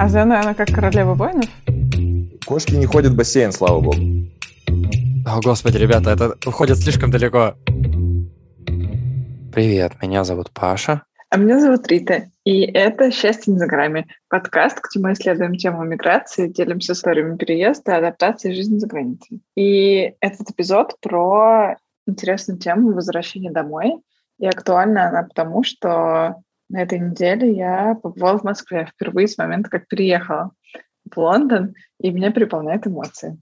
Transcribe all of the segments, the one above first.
А Зена, она как королева воинов? Кошки не ходят в бассейн, слава богу. О, господи, ребята, это уходит слишком далеко. Привет, меня зовут Паша. А меня зовут Рита, и это «Счастье не за грами» — подкаст, где мы исследуем тему миграции, делимся историями переезда, адаптации и жизни за границей. И этот эпизод про интересную тему возвращения домой, и актуальна она потому, что на этой неделе я побывала в Москве впервые с момента, как переехала в Лондон, и меня переполняют эмоции.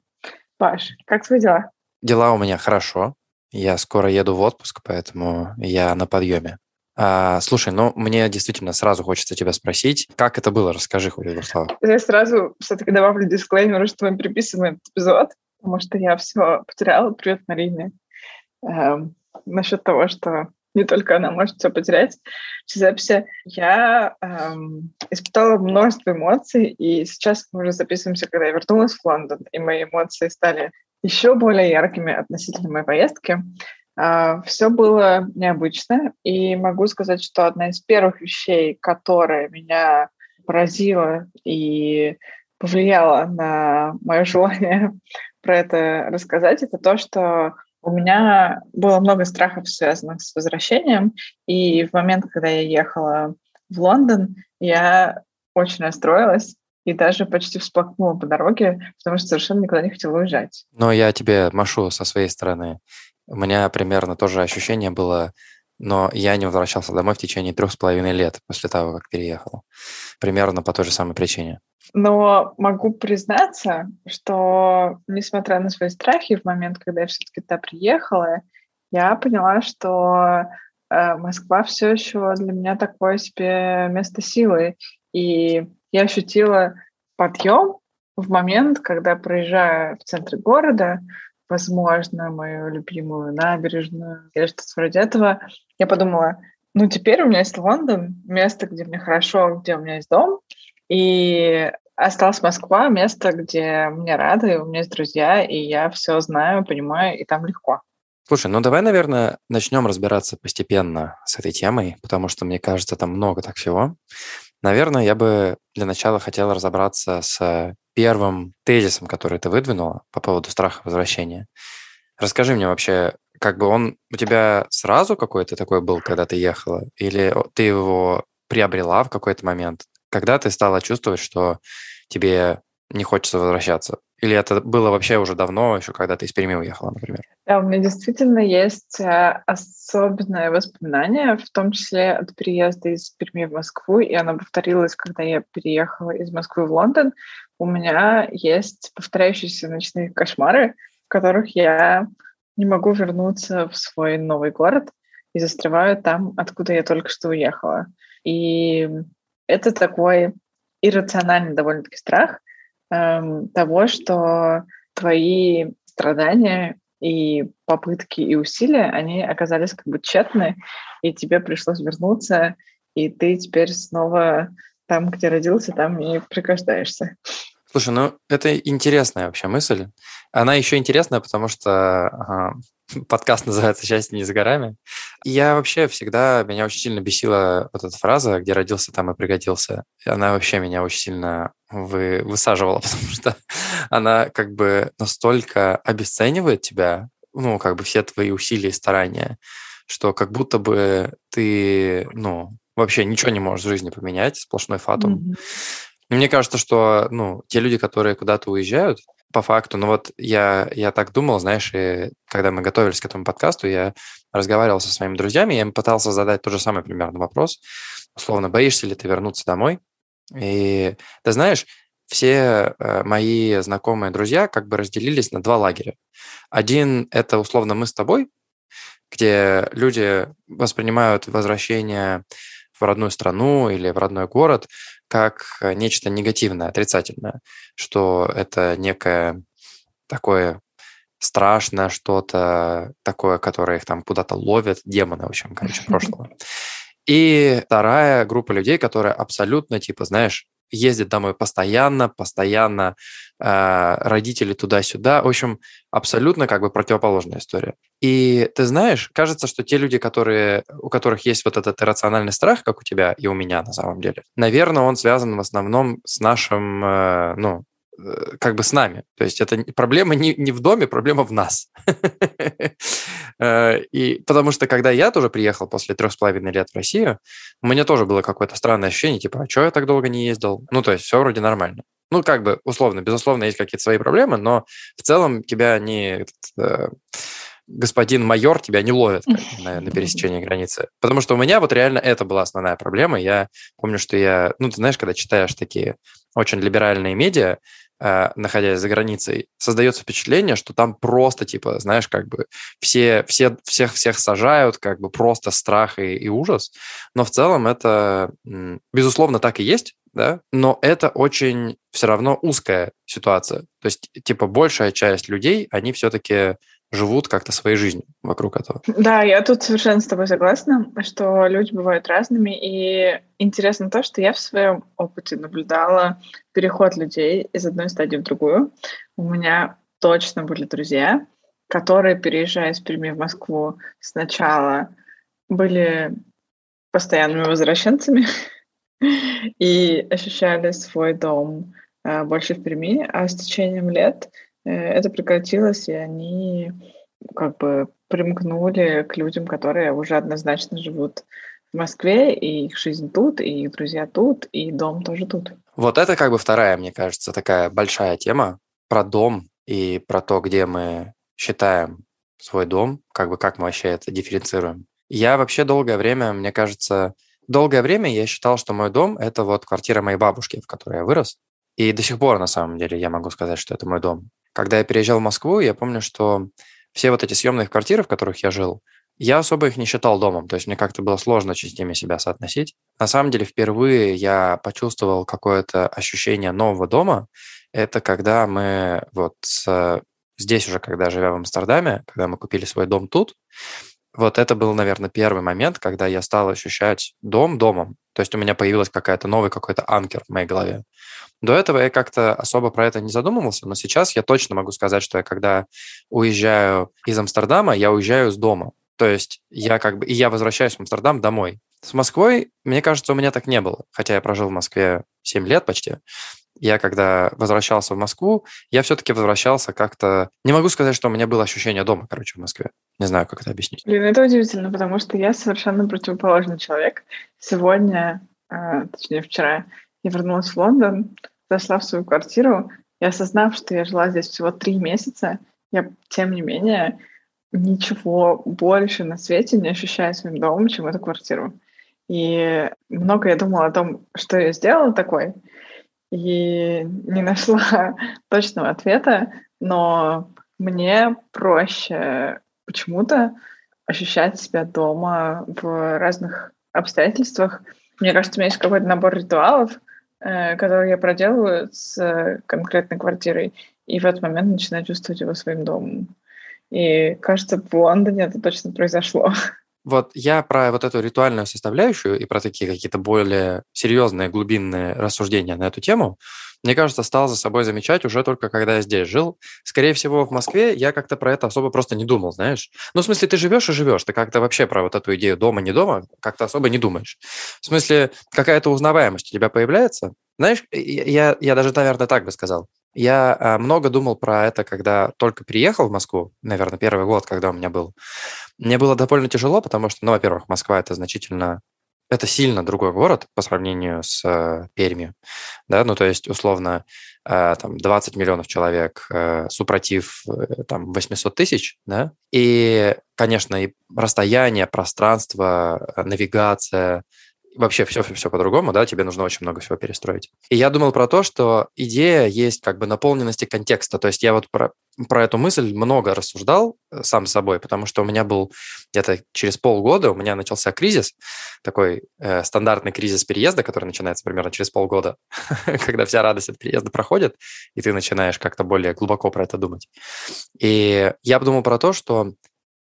Паш, как твои дела? Дела у меня хорошо. Я скоро еду в отпуск, поэтому я на подъеме. А, слушай, ну мне действительно сразу хочется тебя спросить, как это было? Расскажи хоть слова. Я сразу все-таки добавлю дисклеймер, что мы приписываем этот эпизод, потому что я все потеряла. Привет, Марине. Эм, насчет того, что не только она может все потерять в записи. Я эм, испытала множество эмоций, и сейчас мы уже записываемся, когда я вернулась в Лондон, и мои эмоции стали еще более яркими относительно моей поездки. Uh, все было необычно, и могу сказать, что одна из первых вещей, которая меня поразила и повлияла на мое желание про это рассказать, это то, что у меня было много страхов, связанных с возвращением, и в момент, когда я ехала в Лондон, я очень расстроилась, и даже почти всплакнула по дороге, потому что совершенно никуда не хотела уезжать. Но я тебе машу со своей стороны. У меня примерно тоже ощущение было, но я не возвращался домой в течение трех с половиной лет после того, как переехал. Примерно по той же самой причине. Но могу признаться, что, несмотря на свои страхи, в момент, когда я все-таки туда приехала, я поняла, что э, Москва все еще для меня такое себе место силы. И я ощутила подъем в момент, когда проезжаю в центр города, возможно, мою любимую набережную или что-то вроде этого, я подумала, ну теперь у меня есть Лондон, место, где мне хорошо, где у меня есть дом, и осталась Москва, место, где мне рады, у меня есть друзья, и я все знаю, понимаю, и там легко. Слушай, ну давай, наверное, начнем разбираться постепенно с этой темой, потому что, мне кажется, там много так всего. Наверное, я бы для начала хотел разобраться с первым тезисом, который ты выдвинула по поводу страха возвращения. Расскажи мне вообще, как бы он у тебя сразу какой-то такой был, когда ты ехала, или ты его приобрела в какой-то момент? Когда ты стала чувствовать, что тебе не хочется возвращаться? Или это было вообще уже давно, еще когда ты из Перми уехала, например? Да, у меня действительно есть э, особенное воспоминание, в том числе от переезда из Перми в Москву, и оно повторилось, когда я переехала из Москвы в Лондон. У меня есть повторяющиеся ночные кошмары, в которых я не могу вернуться в свой новый город и застреваю там, откуда я только что уехала. И это такой иррациональный довольно-таки страх эм, того, что твои страдания и попытки и усилия, они оказались как бы тщетны, и тебе пришлось вернуться, и ты теперь снова там, где родился, там и пригождаешься. Слушай, ну это интересная вообще мысль. Она еще интересная, потому что ага, подкаст называется «Счастье не за горами». И я вообще всегда, меня очень сильно бесила вот эта фраза, где родился, там и пригодился. Она вообще меня очень сильно вы, высаживала, потому что она как бы настолько обесценивает тебя, ну, как бы все твои усилия и старания, что как будто бы ты, ну, вообще ничего не можешь в жизни поменять, сплошной фатум. Mm-hmm. Мне кажется, что ну, те люди, которые куда-то уезжают, по факту, ну вот я, я так думал, знаешь, и когда мы готовились к этому подкасту, я разговаривал со своими друзьями, я им пытался задать тот же самый примерно вопрос. Условно, боишься ли ты вернуться домой? И ты знаешь, все э, мои знакомые друзья как бы разделились на два лагеря. Один – это условно мы с тобой, где люди воспринимают возвращение в родную страну или в родной город как э, нечто негативное, отрицательное, что это некое такое страшное что-то такое, которое их там куда-то ловят, демоны, в общем, короче, прошлого. И вторая группа людей, которая абсолютно, типа, знаешь, ездит домой постоянно, постоянно э, родители туда-сюда. В общем, абсолютно как бы противоположная история. И ты знаешь, кажется, что те люди, которые, у которых есть вот этот иррациональный страх, как у тебя и у меня на самом деле, наверное, он связан в основном с нашим, э, ну, как бы с нами. То есть это проблема не, не в доме, проблема в нас. Э, и потому что когда я тоже приехал после трех с половиной лет в Россию, у меня тоже было какое-то странное ощущение, типа, а что я так долго не ездил? Ну, то есть все вроде нормально. Ну, как бы, условно, безусловно, есть какие-то свои проблемы, но в целом тебя не э, господин майор тебя не ловит на, на пересечении границы. Потому что у меня вот реально это была основная проблема. Я помню, что я, ну, ты знаешь, когда читаешь такие очень либеральные медиа, Э, находясь за границей, создается впечатление, что там просто, типа, знаешь, как бы все, все, всех, всех сажают, как бы просто страх и, и ужас. Но в целом это, безусловно, так и есть, да, но это очень все равно узкая ситуация. То есть, типа, большая часть людей, они все-таки живут как-то своей жизнью вокруг этого. Да, я тут совершенно с тобой согласна, что люди бывают разными, и интересно то, что я в своем опыте наблюдала переход людей из одной стадии в другую. У меня точно были друзья, которые, переезжая из Перми в Москву, сначала были постоянными возвращенцами и ощущали свой дом э, больше в Перми, а с течением лет — это прекратилось, и они как бы примкнули к людям, которые уже однозначно живут в Москве, и их жизнь тут, и их друзья тут, и дом тоже тут. Вот это как бы вторая, мне кажется, такая большая тема про дом и про то, где мы считаем свой дом, как бы как мы вообще это дифференцируем. Я вообще долгое время, мне кажется, долгое время я считал, что мой дом – это вот квартира моей бабушки, в которой я вырос. И до сих пор, на самом деле, я могу сказать, что это мой дом. Когда я переезжал в Москву, я помню, что все вот эти съемные квартиры, в которых я жил, я особо их не считал домом, то есть мне как-то было сложно ними себя соотносить. На самом деле, впервые я почувствовал какое-то ощущение нового дома. Это когда мы вот с, здесь уже, когда живя в Амстердаме, когда мы купили свой дом тут, вот это был, наверное, первый момент, когда я стал ощущать дом домом. То есть у меня появилась какая-то новый какой-то анкер в моей голове. До этого я как-то особо про это не задумывался, но сейчас я точно могу сказать, что я когда уезжаю из Амстердама, я уезжаю из дома. То есть я как бы, и я возвращаюсь в Амстердам домой. С Москвой, мне кажется, у меня так не было. Хотя я прожил в Москве 7 лет почти. Я когда возвращался в Москву, я все-таки возвращался как-то... Не могу сказать, что у меня было ощущение дома, короче, в Москве. Не знаю, как это объяснить. Блин, это удивительно, потому что я совершенно противоположный человек. Сегодня, э, точнее вчера, я вернулась в Лондон, зашла в свою квартиру, и осознав, что я жила здесь всего три месяца, я, тем не менее, ничего больше на свете не ощущаю своим домом, чем эту квартиру. И много я думала о том, что я сделала такой, и не нашла точного ответа, но мне проще почему-то ощущать себя дома в разных обстоятельствах. Мне кажется, у меня есть какой-то набор ритуалов, Э, который я проделываю с конкретной квартирой, и в этот момент начинаю чувствовать его своим домом. И кажется, в Лондоне это точно произошло. Вот я про вот эту ритуальную составляющую и про такие какие-то более серьезные, глубинные рассуждения на эту тему, мне кажется, стал за собой замечать уже только когда я здесь жил. Скорее всего, в Москве я как-то про это особо просто не думал, знаешь. Ну, в смысле, ты живешь и живешь, ты как-то вообще про вот эту идею дома, не дома как-то особо не думаешь. В смысле, какая-то узнаваемость у тебя появляется. Знаешь, я, я даже, наверное, так бы сказал. Я а, много думал про это, когда только приехал в Москву, наверное, первый год, когда у меня был. Мне было довольно тяжело, потому что, ну, во-первых, Москва – это значительно это сильно другой город по сравнению с э, Пермью, да, ну, то есть, условно, э, там 20 миллионов человек, э, супротив э, там 800 тысяч, да, и, конечно, и расстояние, пространство, э, навигация, вообще все, все по-другому, да, тебе нужно очень много всего перестроить. И я думал про то, что идея есть как бы наполненности контекста. То есть я вот про, про эту мысль много рассуждал э, сам с собой, потому что у меня был где-то через полгода, у меня начался кризис, такой э, стандартный кризис переезда, который начинается примерно через полгода, когда вся радость от переезда проходит, и ты начинаешь как-то более глубоко про это думать. И я подумал про то, что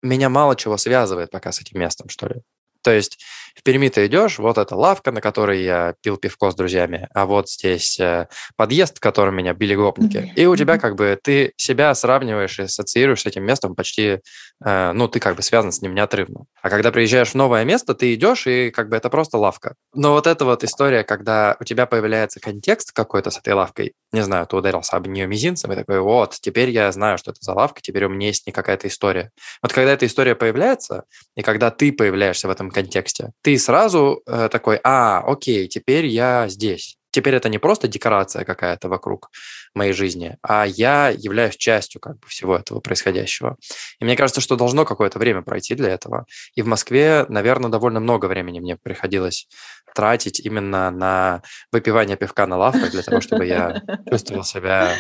меня мало чего связывает пока с этим местом, что ли. То есть в Перми ты идешь, вот эта лавка, на которой я пил пивко с друзьями, а вот здесь э, подъезд, в котором меня били гопники. И у тебя как бы ты себя сравниваешь и ассоциируешь с этим местом почти, э, ну, ты как бы связан с ним неотрывно. А когда приезжаешь в новое место, ты идешь, и как бы это просто лавка. Но вот эта вот история, когда у тебя появляется контекст какой-то с этой лавкой, не знаю, ты ударился об нее мизинцем, и такой, вот, теперь я знаю, что это за лавка, теперь у меня есть не какая-то история. Вот когда эта история появляется, и когда ты появляешься в этом контексте, ты сразу э, такой, а, окей, теперь я здесь. Теперь это не просто декорация какая-то вокруг моей жизни, а я являюсь частью как бы всего этого происходящего. И мне кажется, что должно какое-то время пройти для этого. И в Москве, наверное, довольно много времени мне приходилось тратить именно на выпивание пивка на лавках для того, чтобы я чувствовал себя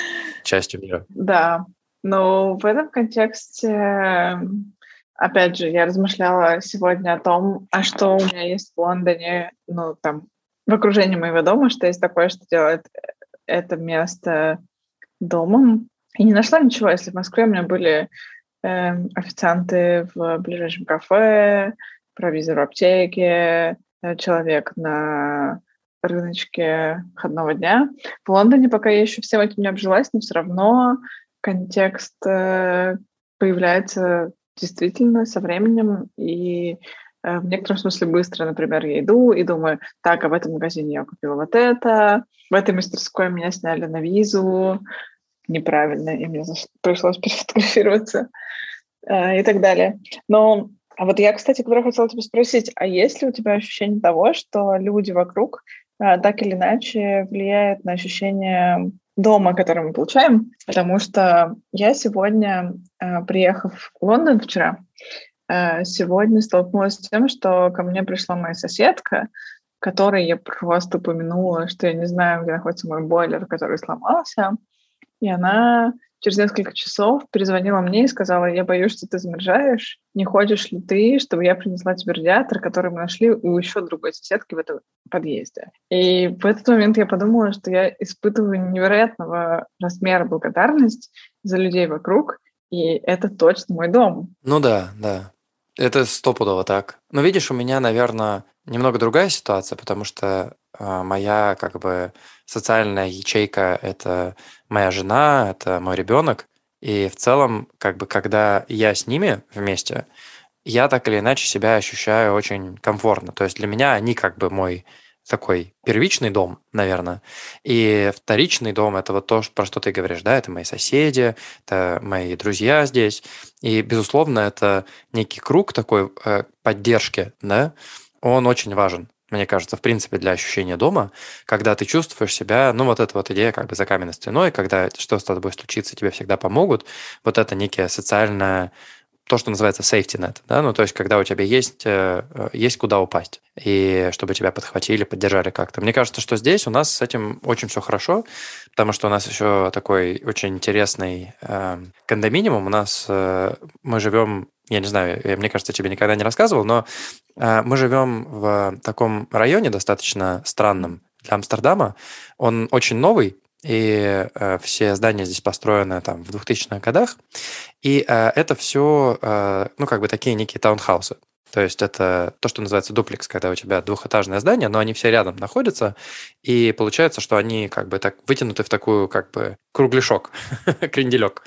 частью мира. Да, но в этом контексте опять же, я размышляла сегодня о том, а что у меня есть в Лондоне, ну, там, в окружении моего дома, что есть такое, что делает это место домом. И не нашла ничего. Если в Москве у меня были э, официанты в ближайшем кафе, провизор в аптеке, э, человек на рыночке входного дня. В Лондоне пока я еще всем этим не обжилась, но все равно контекст э, появляется действительно со временем и э, в некотором смысле быстро, например, я иду и думаю, так, а в этом магазине я купила вот это, в этой мастерской меня сняли на визу неправильно, и мне пришлось перефотографироваться э, и так далее. Но а вот я, кстати говоря, хотела тебя спросить, а есть ли у тебя ощущение того, что люди вокруг э, так или иначе влияют на ощущение дома, который мы получаем, потому что я сегодня, э, приехав в Лондон вчера, э, сегодня столкнулась с тем, что ко мне пришла моя соседка, которой я просто упомянула, что я не знаю, где находится мой бойлер, который сломался, и она через несколько часов перезвонила мне и сказала, я боюсь, что ты замерзаешь, не хочешь ли ты, чтобы я принесла тебе радиатор, который мы нашли у еще другой соседки в этом подъезде. И в этот момент я подумала, что я испытываю невероятного размера благодарность за людей вокруг, и это точно мой дом. Ну да, да. Это стопудово так. Но видишь, у меня, наверное, немного другая ситуация, потому что э, моя как бы социальная ячейка – это моя жена, это мой ребенок. И в целом, как бы, когда я с ними вместе, я так или иначе себя ощущаю очень комфортно. То есть для меня они как бы мой такой первичный дом, наверное. И вторичный дом – это вот то, про что ты говоришь, да, это мои соседи, это мои друзья здесь. И, безусловно, это некий круг такой э, поддержки, да, он очень важен мне кажется, в принципе, для ощущения дома, когда ты чувствуешь себя, ну, вот эта вот идея как бы за каменной стеной, когда что с тобой случится, тебе всегда помогут, вот это некая социальная то, что называется safety net, да, ну, то есть, когда у тебя есть, э, э, есть куда упасть, и чтобы тебя подхватили, поддержали как-то. Мне кажется, что здесь у нас с этим очень все хорошо, потому что у нас еще такой очень интересный э, кондоминиум, у нас э, мы живем я не знаю, я, мне кажется, тебе никогда не рассказывал, но э, мы живем в таком районе достаточно странном для Амстердама. Он очень новый, и э, все здания здесь построены там в 2000-х годах, и э, это все, э, ну, как бы такие некие таунхаусы. То есть это то, что называется дуплекс, когда у тебя двухэтажное здание, но они все рядом находятся, и получается, что они как бы так вытянуты в такую как бы кругляшок, кренделек.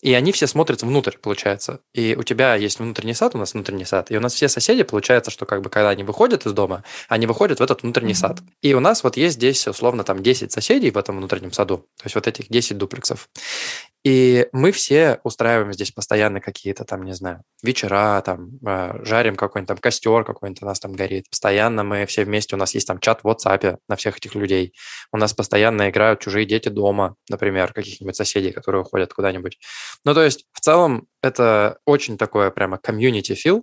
И они все смотрятся внутрь, получается. И у тебя есть внутренний сад, у нас внутренний сад, и у нас все соседи, получается, что как бы когда они выходят из дома, они выходят в этот внутренний mm-hmm. сад. И у нас вот есть здесь условно там 10 соседей в этом внутреннем саду, то есть вот этих 10 дуплексов. И мы все устраиваем здесь постоянно какие-то там, не знаю, вечера, там, э, жарим какой-нибудь там костер какой-нибудь у нас там горит. Постоянно мы все вместе, у нас есть там чат в WhatsApp на всех этих людей. У нас постоянно играют чужие дети дома, например, каких-нибудь соседей, которые уходят куда-нибудь. Ну, то есть, в целом, это очень такое прямо community feel,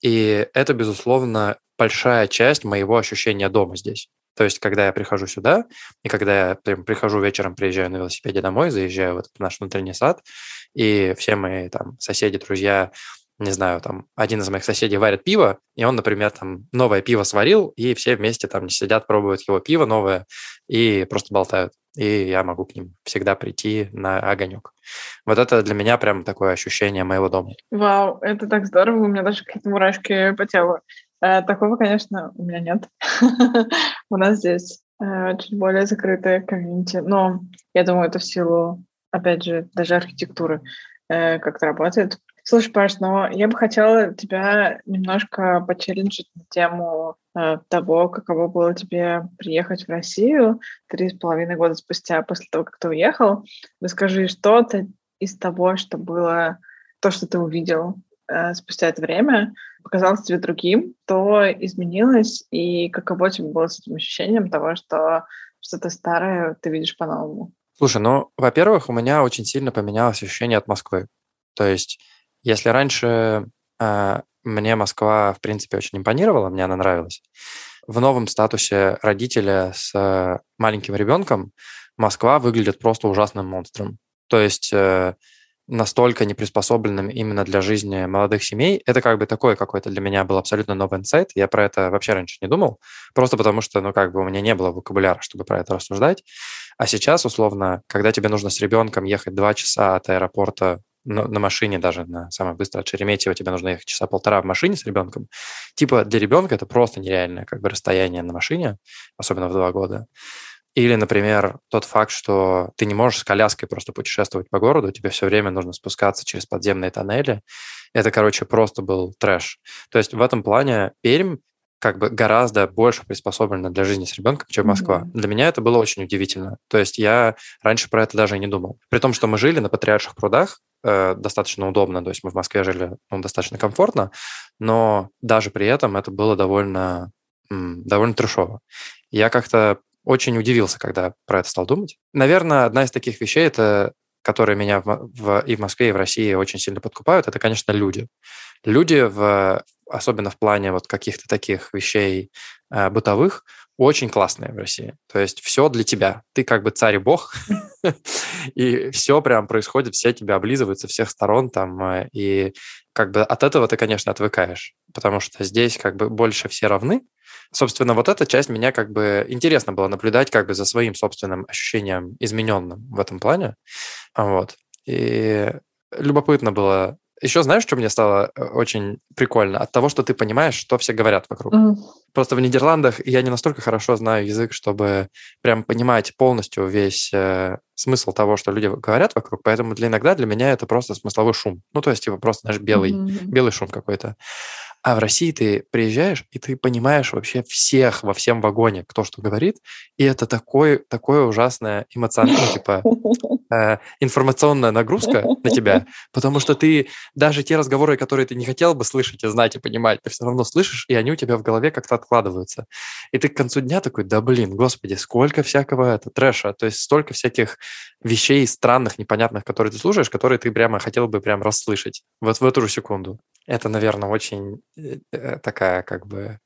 и это, безусловно, большая часть моего ощущения дома здесь. То есть, когда я прихожу сюда, и когда я прям, прихожу вечером, приезжаю на велосипеде домой, заезжаю в этот наш внутренний сад, и все мои там соседи, друзья, не знаю, там один из моих соседей варит пиво, и он, например, там новое пиво сварил, и все вместе там сидят, пробуют его пиво новое и просто болтают. И я могу к ним всегда прийти на огонек. Вот это для меня прям такое ощущение моего дома. Вау, это так здорово, у меня даже какие-то мурашки по телу. Э, такого, конечно, у меня нет. У нас здесь э, чуть более закрытая комьюнити. Но я думаю, это в силу, опять же, даже архитектуры э, как-то работает. Слушай, Паш, но я бы хотела тебя немножко почелленджить на тему э, того, каково было тебе приехать в Россию три с половиной года спустя после того, как ты уехал. Расскажи что-то из того, что было, то, что ты увидел спустя это время, показалось тебе другим, то изменилось, и каково тебе было с этим ощущением того, что что-то старое ты видишь по-новому? Слушай, ну, во-первых, у меня очень сильно поменялось ощущение от Москвы. То есть если раньше э, мне Москва, в принципе, очень импонировала, мне она нравилась, в новом статусе родителя с э, маленьким ребенком Москва выглядит просто ужасным монстром. То есть э, настолько неприспособленным именно для жизни молодых семей. Это как бы такой какой-то для меня был абсолютно новый инсайт. Я про это вообще раньше не думал, просто потому что, ну, как бы у меня не было вокабуляра, чтобы про это рассуждать. А сейчас, условно, когда тебе нужно с ребенком ехать два часа от аэропорта на, на машине даже, на самое быстрое от Шереметьево тебе нужно ехать часа полтора в машине с ребенком. Типа для ребенка это просто нереальное как бы расстояние на машине, особенно в два года. Или, например, тот факт, что ты не можешь с коляской просто путешествовать по городу, тебе все время нужно спускаться через подземные тоннели. Это, короче, просто был трэш. То есть в этом плане Пермь как бы гораздо больше приспособлена для жизни с ребенком, чем Москва. Mm-hmm. Для меня это было очень удивительно. То есть я раньше про это даже и не думал. При том, что мы жили на Патриарших прудах, э, достаточно удобно, то есть мы в Москве жили ну, достаточно комфортно, но даже при этом это было довольно, м, довольно трешово. Я как-то очень удивился, когда про это стал думать. Наверное, одна из таких вещей, это которые меня в, в, и в Москве, и в России очень сильно подкупают, это, конечно, люди. Люди, в, особенно в плане вот каких-то таких вещей э, бытовых, очень классные в России. То есть все для тебя. Ты как бы царь и бог, и все прям происходит, все тебя облизывают со всех сторон там, э, и как бы от этого ты, конечно, отвыкаешь, потому что здесь как бы больше все равны. Собственно, вот эта часть меня как бы интересно было наблюдать как бы за своим собственным ощущением измененным в этом плане. Вот. И любопытно было еще знаешь, что мне стало э, очень прикольно? От того, что ты понимаешь, что все говорят вокруг. Mm. Просто в Нидерландах я не настолько хорошо знаю язык, чтобы прям понимать полностью весь э, смысл того, что люди говорят вокруг, поэтому для иногда для меня это просто смысловой шум. Ну, то есть, типа, просто, знаешь, белый, mm-hmm. белый шум какой-то. А в России ты приезжаешь, и ты понимаешь вообще всех во всем вагоне, кто что говорит, и это такой, такое ужасное эмоциональное, типа, э, информационная нагрузка на тебя, потому что ты даже те разговоры, которые ты не хотел бы слышать и знать и понимать, ты все равно слышишь, и они у тебя в голове как-то откладываются. И ты к концу дня такой, да блин, господи, сколько всякого это трэша, то есть столько всяких вещей странных, непонятных, которые ты слушаешь, которые ты прямо хотел бы прям расслышать вот в эту же секунду. Это, наверное, очень э, э, такая как бы...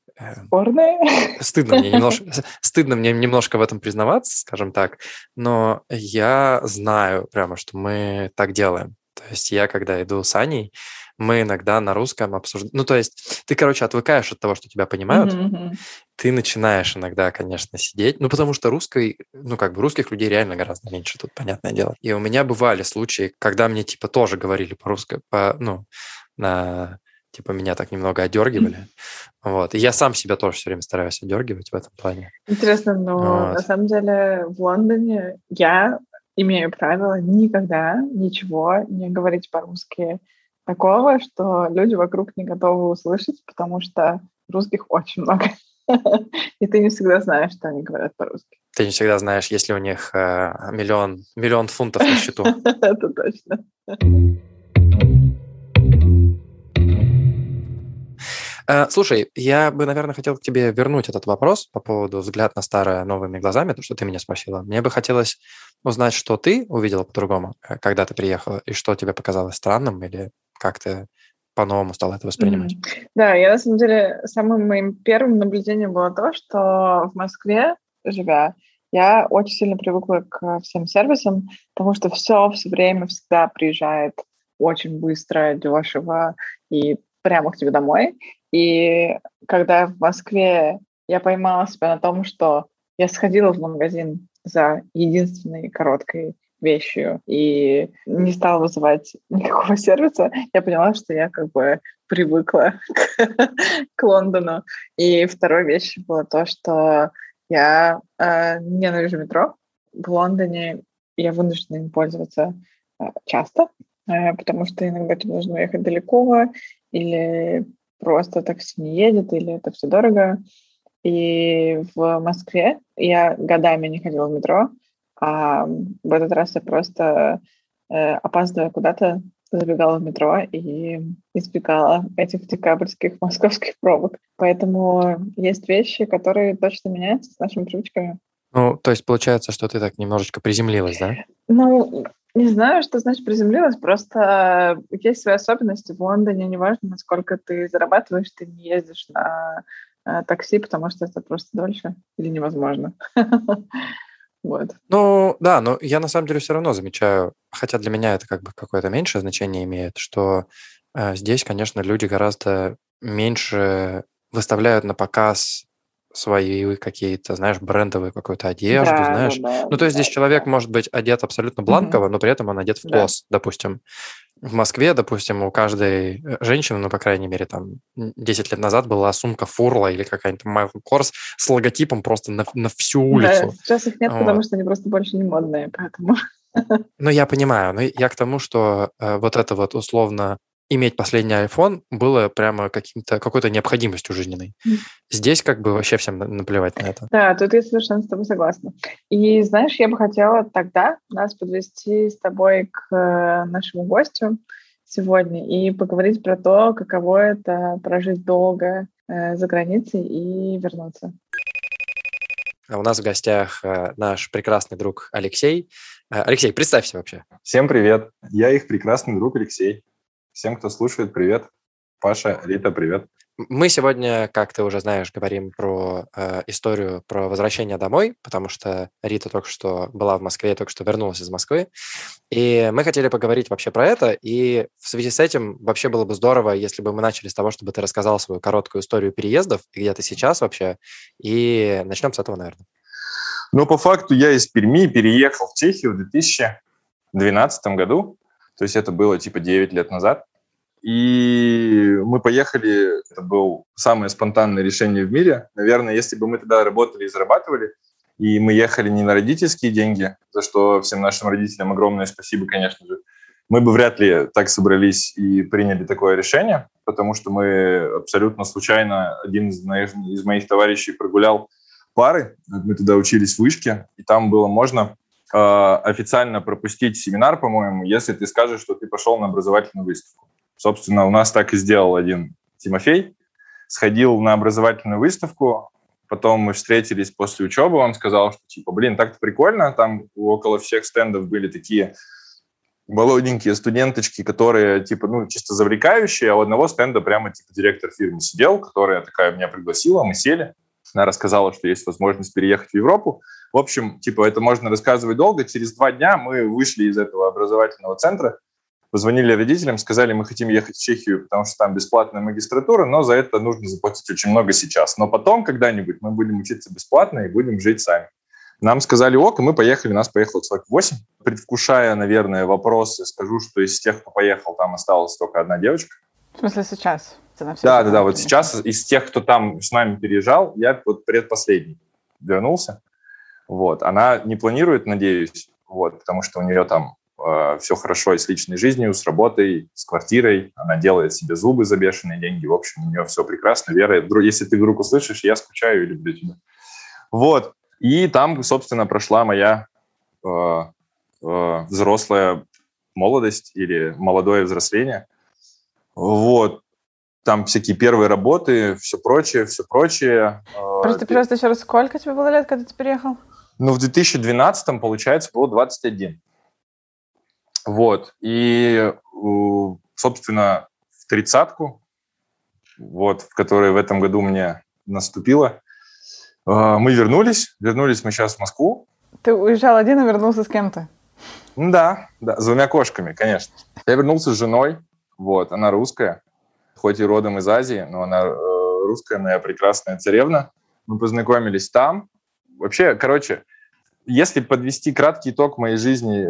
Спорная? Стыдно мне немножко, стыдно мне немножко в этом признаваться, скажем так, но я знаю прямо, что мы так делаем. То есть я, когда иду с Аней, мы иногда на русском обсуждаем... Ну, то есть ты, короче, отвыкаешь от того, что тебя понимают, mm-hmm. ты начинаешь иногда, конечно, сидеть, ну, потому что русской, ну, как бы русских людей реально гораздо меньше тут, понятное дело. И у меня бывали случаи, когда мне, типа, тоже говорили по-русски, по, ну, на типа меня так немного одергивали. Вот. И я сам себя тоже все время стараюсь одергивать в этом плане. Интересно, но вот. на самом деле в Лондоне я имею правило никогда ничего не говорить по-русски такого, что люди вокруг не готовы услышать, потому что русских очень много. И ты не всегда знаешь, что они говорят по-русски. Ты не всегда знаешь, есть ли у них э, миллион, миллион фунтов на счету. Это точно. Слушай, я бы, наверное, хотел к тебе вернуть этот вопрос по поводу взгляд на старое новыми глазами, то, что ты меня спросила. Мне бы хотелось узнать, что ты увидела по-другому, э, когда ты приехала, и что тебе показалось странным, или как ты по-новому стала это воспринимать? Mm-hmm. Да, я на самом деле самым моим первым наблюдением было то, что в Москве, живя, я очень сильно привыкла к всем сервисам, потому что все все время всегда приезжает очень быстро, дешево и прямо к тебе домой. И когда в Москве я поймала себя на том, что я сходила в магазин за единственной короткой вещью и не стала вызывать никакого сервиса, я поняла, что я как бы привыкла к Лондону. И второй вещь было то, что я э, ненавижу метро. В Лондоне я вынуждена им пользоваться э, часто, э, потому что иногда тебе нужно ехать далеко, или просто такси не едет, или это все дорого. И в Москве я годами не ходила в метро, а в этот раз я просто, э, опаздывая куда-то, забегала в метро и избегала этих декабрьских московских пробок. Поэтому есть вещи, которые точно меняются с нашими привычками. Ну, то есть получается, что ты так немножечко приземлилась, да? Ну, не знаю, что значит приземлилась, просто есть свои особенности. В Лондоне неважно, насколько ты зарабатываешь, ты не ездишь на э, такси, потому что это просто дольше или невозможно. Вот. Ну, да, но я на самом деле все равно замечаю, хотя для меня это как бы какое-то меньшее значение имеет, что э, здесь, конечно, люди гораздо меньше выставляют на показ свои какие-то, знаешь, брендовые какую-то одежду, Да, знаешь. да, Ну, то есть да, здесь человек да. может быть одет абсолютно бланково, но при этом он одет в Да. класс, допустим. В Москве, допустим, у каждой э, женщины, ну, по крайней мере, там, м, 10 лет назад была сумка Фурла или какая-нибудь Michael Kors с логотипом просто на, на всю Да, улицу. сейчас их нет, потому Вот. что они просто больше не модные, поэтому... Ну, я понимаю, но я к тому, что э, вот это вот условно иметь последний iPhone было прямо каким-то, какой-то необходимостью жизненной. Здесь как бы вообще всем на- наплевать на это. Да, тут я совершенно с тобой согласна. И знаешь, я бы хотела тогда нас подвести с тобой к э, нашему гостю сегодня и поговорить про то, каково это прожить долго э, за границей и вернуться. А у нас в гостях э, наш прекрасный друг Алексей. Алексей, представься вообще. Всем привет. Я их прекрасный друг Алексей. Всем, кто слушает, привет. Паша, Рита, привет. Мы сегодня, как ты уже знаешь, говорим про э, историю про возвращение домой, потому что Рита только что была в Москве, только что вернулась из Москвы. И мы хотели поговорить вообще про это. И в связи с этим вообще было бы здорово, если бы мы начали с того, чтобы ты рассказал свою короткую историю переездов, где ты сейчас вообще. И начнем с этого, наверное. Ну, по факту я из Перми переехал в Чехию в 2012 году. То есть это было типа 9 лет назад. И мы поехали, это было самое спонтанное решение в мире. Наверное, если бы мы тогда работали и зарабатывали, и мы ехали не на родительские деньги, за что всем нашим родителям огромное спасибо, конечно же, мы бы вряд ли так собрались и приняли такое решение, потому что мы абсолютно случайно, один из моих, из моих товарищей прогулял пары, мы тогда учились в вышке, и там было можно э, официально пропустить семинар, по-моему, если ты скажешь, что ты пошел на образовательную выставку. Собственно, у нас так и сделал один Тимофей. Сходил на образовательную выставку, потом мы встретились после учебы, он сказал, что типа, блин, так-то прикольно, там около всех стендов были такие молоденькие студенточки, которые, типа, ну, чисто завлекающие, а у одного стенда прямо, типа, директор фирмы сидел, которая такая меня пригласила, мы сели, она рассказала, что есть возможность переехать в Европу. В общем, типа, это можно рассказывать долго. Через два дня мы вышли из этого образовательного центра, позвонили родителям, сказали, мы хотим ехать в Чехию, потому что там бесплатная магистратура, но за это нужно заплатить очень много сейчас. Но потом когда-нибудь мы будем учиться бесплатно и будем жить сами. Нам сказали ок, и мы поехали, нас поехало человек 8. Предвкушая, наверное, вопросы, скажу, что из тех, кто поехал, там осталась только одна девочка. В смысле сейчас? Да, да, да. Вот сейчас из тех, кто там с нами переезжал, я вот предпоследний вернулся. Вот. Она не планирует, надеюсь, вот, потому что у нее там все хорошо и с личной жизнью, с работой, с квартирой. Она делает себе зубы за бешеные деньги. В общем, у нее все прекрасно. Вера, если ты вдруг услышишь, я скучаю и люблю тебя. Вот. И там, собственно, прошла моя э, э, взрослая молодость или молодое взросление. Вот. Там всякие первые работы, все прочее, все прочее. Просто, пожалуйста, еще раз, сколько тебе было лет, когда ты переехал? Ну, в 2012, получается, было 21. Вот. И, собственно, в тридцатку, вот, в которой в этом году мне наступило, мы вернулись. Вернулись мы сейчас в Москву. Ты уезжал один и вернулся с кем-то? Да, да, с двумя кошками, конечно. Я вернулся с женой, вот, она русская, хоть и родом из Азии, но она э, русская, моя прекрасная царевна. Мы познакомились там. Вообще, короче, если подвести краткий итог моей жизни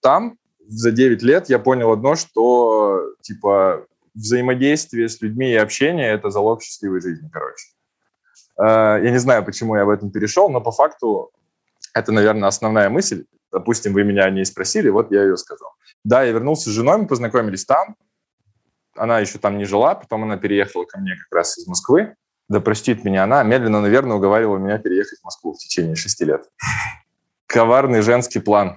там, за 9 лет я понял одно, что, типа, взаимодействие с людьми и общение – это залог счастливой жизни, короче. Э, я не знаю, почему я об этом перешел, но по факту это, наверное, основная мысль. Допустим, вы меня о ней спросили, вот я ее сказал. Да, я вернулся с женой, мы познакомились там. Она еще там не жила, потом она переехала ко мне как раз из Москвы. Да простит меня она, медленно, наверное, уговаривала меня переехать в Москву в течение шести лет. Коварный женский план.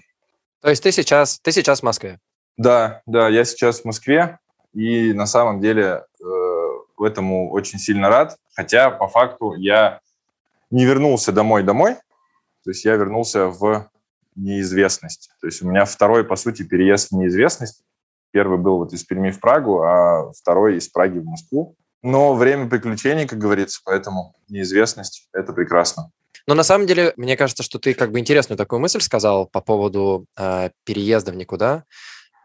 То есть ты сейчас, ты сейчас в Москве? Да, да, я сейчас в Москве, и на самом деле э, этому очень сильно рад. Хотя по факту я не вернулся домой-домой, то есть я вернулся в неизвестность. То есть у меня второй, по сути, переезд в неизвестность. Первый был вот из Перми в Прагу, а второй из Праги в Москву. Но время приключений, как говорится, поэтому неизвестность – это прекрасно. Но на самом деле, мне кажется, что ты как бы интересную такую мысль сказал по поводу э, переезда в никуда.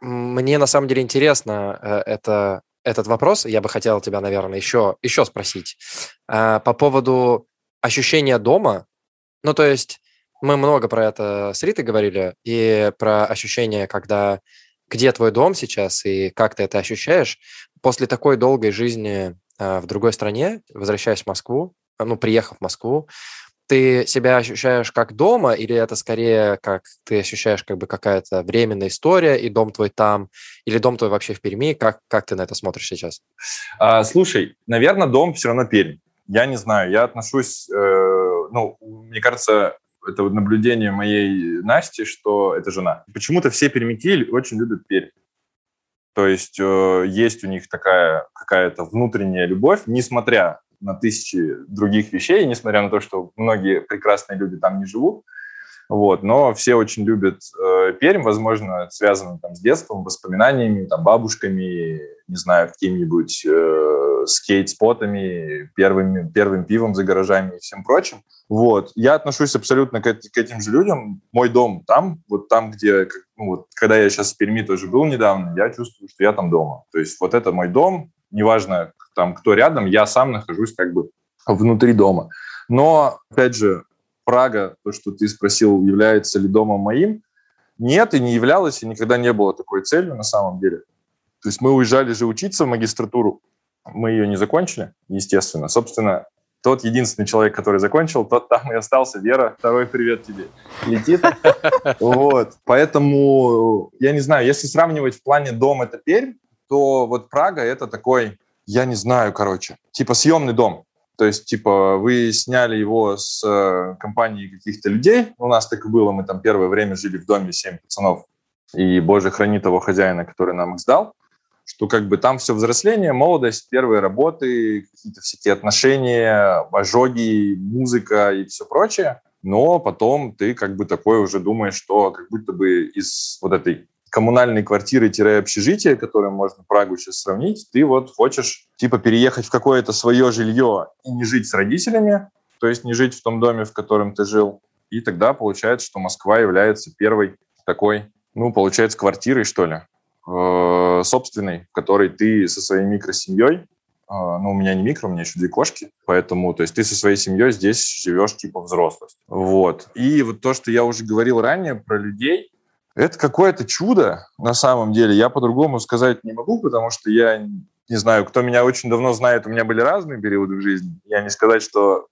Мне на самом деле интересно э, это, этот вопрос. Я бы хотел тебя, наверное, еще, еще спросить. Э, по поводу ощущения дома. Ну, то есть мы много про это с Ритой говорили, и про ощущение, когда где твой дом сейчас и как ты это ощущаешь после такой долгой жизни э, в другой стране, возвращаясь в Москву, ну, приехав в Москву, ты себя ощущаешь как дома, или это скорее как ты ощущаешь как бы какая-то временная история, и дом твой там, или дом твой вообще в Перми? Как, как ты на это смотришь сейчас? А, слушай, наверное, дом все равно Пермь. Я не знаю, я отношусь, э, ну, мне кажется, это вот наблюдение моей Насти, что это жена. Почему-то все пермяки очень любят Пермь. То есть э, есть у них такая какая-то внутренняя любовь, несмотря на тысячи других вещей, несмотря на то, что многие прекрасные люди там не живут. Вот, но все очень любят э, Пермь, возможно, это связано там с детством, воспоминаниями, там, бабушками, не знаю, какими-нибудь э, скейт-спотами, первым, первым пивом за гаражами и всем прочим. Вот, я отношусь абсолютно к, к этим же людям. Мой дом там, вот там, где, ну, вот, когда я сейчас в Перми тоже был недавно, я чувствую, что я там дома. То есть вот это мой дом, неважно, там, кто рядом, я сам нахожусь как бы внутри дома. Но, опять же, Прага, то, что ты спросил, является ли домом моим, нет, и не являлось, и никогда не было такой целью на самом деле. То есть мы уезжали же учиться в магистратуру, мы ее не закончили, естественно. Собственно, тот единственный человек, который закончил, тот там и остался. Вера, второй привет тебе. Летит. Вот. Поэтому, я не знаю, если сравнивать в плане дом это Пермь, то вот Прага это такой, я не знаю, короче, типа съемный дом. То есть, типа, вы сняли его с э, компанией каких-то людей. У нас так и было. Мы там первое время жили в доме семь пацанов. И, боже, храни того хозяина, который нам их сдал. Что как бы там все взросление, молодость, первые работы, какие-то всякие отношения, ожоги, музыка и все прочее. Но потом ты как бы такой уже думаешь, что как будто бы из вот этой коммунальной квартиры-общежития, которые можно Прагу сейчас сравнить, ты вот хочешь типа переехать в какое-то свое жилье и не жить с родителями, то есть не жить в том доме, в котором ты жил. И тогда получается, что Москва является первой такой, ну, получается, квартирой, что ли, э, собственной, в которой ты со своей микросемьей, э, ну, у меня не микро, у меня еще две кошки, поэтому, то есть ты со своей семьей здесь живешь типа взрослость. Вот. И вот то, что я уже говорил ранее про людей, это какое-то чудо на самом деле. Я по-другому сказать не могу, потому что я не знаю, кто меня очень давно знает, у меня были разные периоды в жизни. Я не сказать, что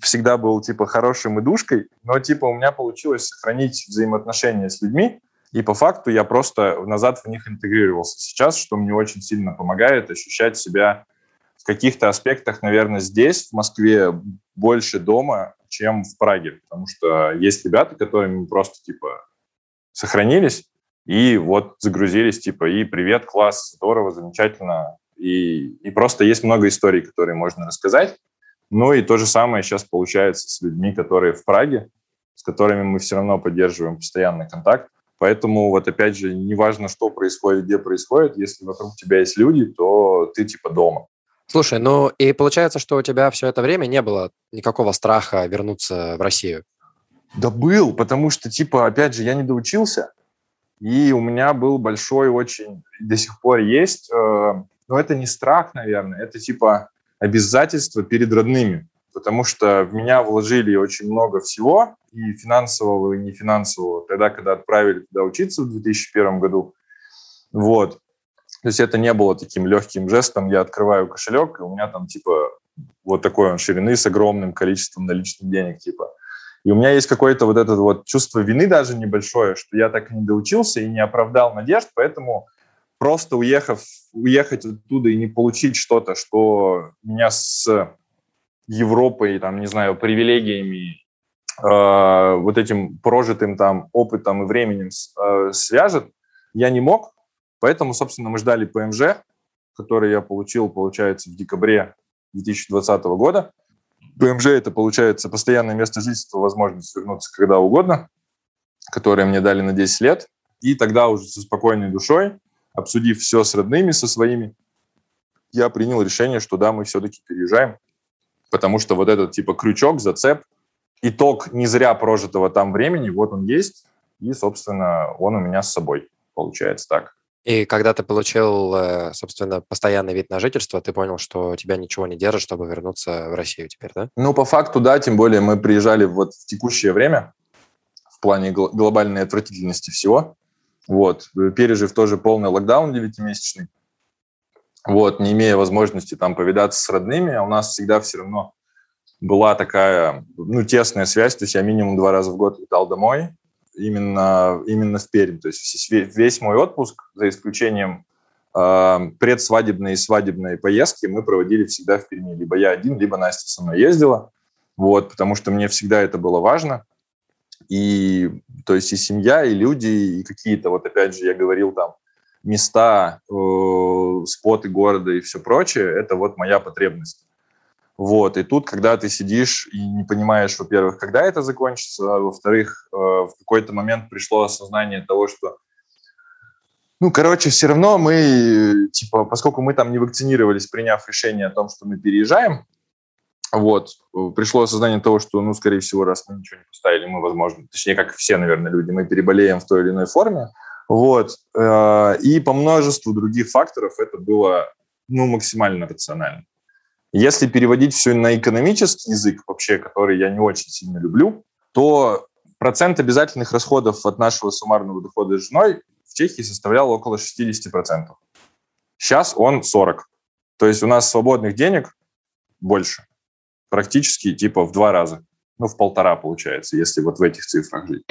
всегда был типа хорошим и душкой, но типа у меня получилось сохранить взаимоотношения с людьми, и по факту я просто назад в них интегрировался сейчас, что мне очень сильно помогает ощущать себя в каких-то аспектах, наверное, здесь, в Москве, больше дома, чем в Праге, потому что есть ребята, которыми просто типа сохранились, и вот загрузились, типа, и привет, класс, здорово, замечательно. И, и просто есть много историй, которые можно рассказать. Ну и то же самое сейчас получается с людьми, которые в Праге, с которыми мы все равно поддерживаем постоянный контакт. Поэтому вот опять же, неважно, что происходит, где происходит, если вокруг тебя есть люди, то ты типа дома. Слушай, ну и получается, что у тебя все это время не было никакого страха вернуться в Россию? Да был, потому что, типа, опять же, я не доучился, и у меня был большой очень, до сих пор есть, э, но это не страх, наверное, это типа обязательство перед родными, потому что в меня вложили очень много всего, и финансового, и не финансового, тогда, когда отправили туда учиться в 2001 году. Вот. То есть это не было таким легким жестом, я открываю кошелек, и у меня там типа вот такой он ширины с огромным количеством наличных денег, типа. И у меня есть какое-то вот это вот чувство вины даже небольшое, что я так и не доучился и не оправдал надежд, поэтому просто уехав, уехать оттуда и не получить что-то, что меня с Европой, там, не знаю, привилегиями, э, вот этим прожитым там опытом и временем э, свяжет, я не мог. Поэтому, собственно, мы ждали ПМЖ, который я получил, получается, в декабре 2020 года. ПМЖ – это, получается, постоянное место жительства, возможность вернуться когда угодно, которое мне дали на 10 лет. И тогда уже со спокойной душой, обсудив все с родными, со своими, я принял решение, что да, мы все-таки переезжаем потому что вот этот типа крючок, зацеп, итог не зря прожитого там времени, вот он есть, и, собственно, он у меня с собой, получается так. И когда ты получил, э, собственно, постоянный вид на жительство, ты понял, что тебя ничего не держит, чтобы вернуться в Россию теперь, да? Ну, по факту, да, тем более мы приезжали вот в текущее время в плане глобальной отвратительности всего. Вот, пережив тоже полный локдаун девятимесячный, вот, не имея возможности там повидаться с родными, а у нас всегда все равно была такая, ну, тесная связь, то есть я минимум два раза в год летал домой, именно, именно в Пермь, то есть весь мой отпуск, за исключением э, предсвадебной и свадебной поездки, мы проводили всегда в Перми, либо я один, либо Настя со мной ездила, вот, потому что мне всегда это было важно, и, то есть и семья, и люди, и какие-то, вот опять же, я говорил там, места, э, споты города и все прочее, это вот моя потребность. Вот, и тут, когда ты сидишь и не понимаешь, во-первых, когда это закончится, а во-вторых, э, в какой-то момент пришло осознание того, что, ну, короче, все равно мы, типа, поскольку мы там не вакцинировались, приняв решение о том, что мы переезжаем, вот, пришло осознание того, что, ну, скорее всего, раз мы ничего не поставили, мы, возможно, точнее, как все, наверное, люди, мы переболеем в той или иной форме, вот. Э, и по множеству других факторов это было ну, максимально рационально. Если переводить все на экономический язык, вообще, который я не очень сильно люблю, то процент обязательных расходов от нашего суммарного дохода с женой в Чехии составлял около 60%. Сейчас он 40%. То есть у нас свободных денег больше. Практически типа в два раза. Ну, в полтора получается, если вот в этих цифрах жить.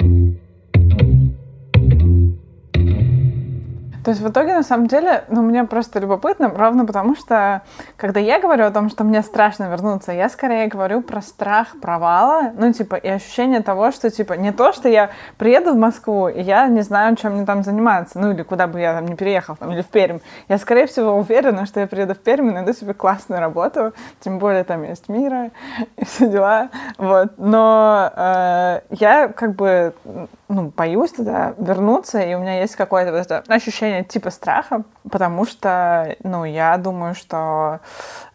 То есть в итоге, на самом деле, ну, мне просто любопытно, ровно потому что, когда я говорю о том, что мне страшно вернуться, я скорее говорю про страх провала, ну, типа, и ощущение того, что, типа, не то, что я приеду в Москву, и я не знаю, чем мне там заниматься, ну, или куда бы я там не переехал, там, или в Пермь. Я, скорее всего, уверена, что я приеду в Пермь и найду себе классную работу, тем более там есть мира и все дела, вот. Но э, я, как бы, ну, боюсь туда вернуться, и у меня есть какое-то вот это ощущение типа страха, потому что, ну, я думаю, что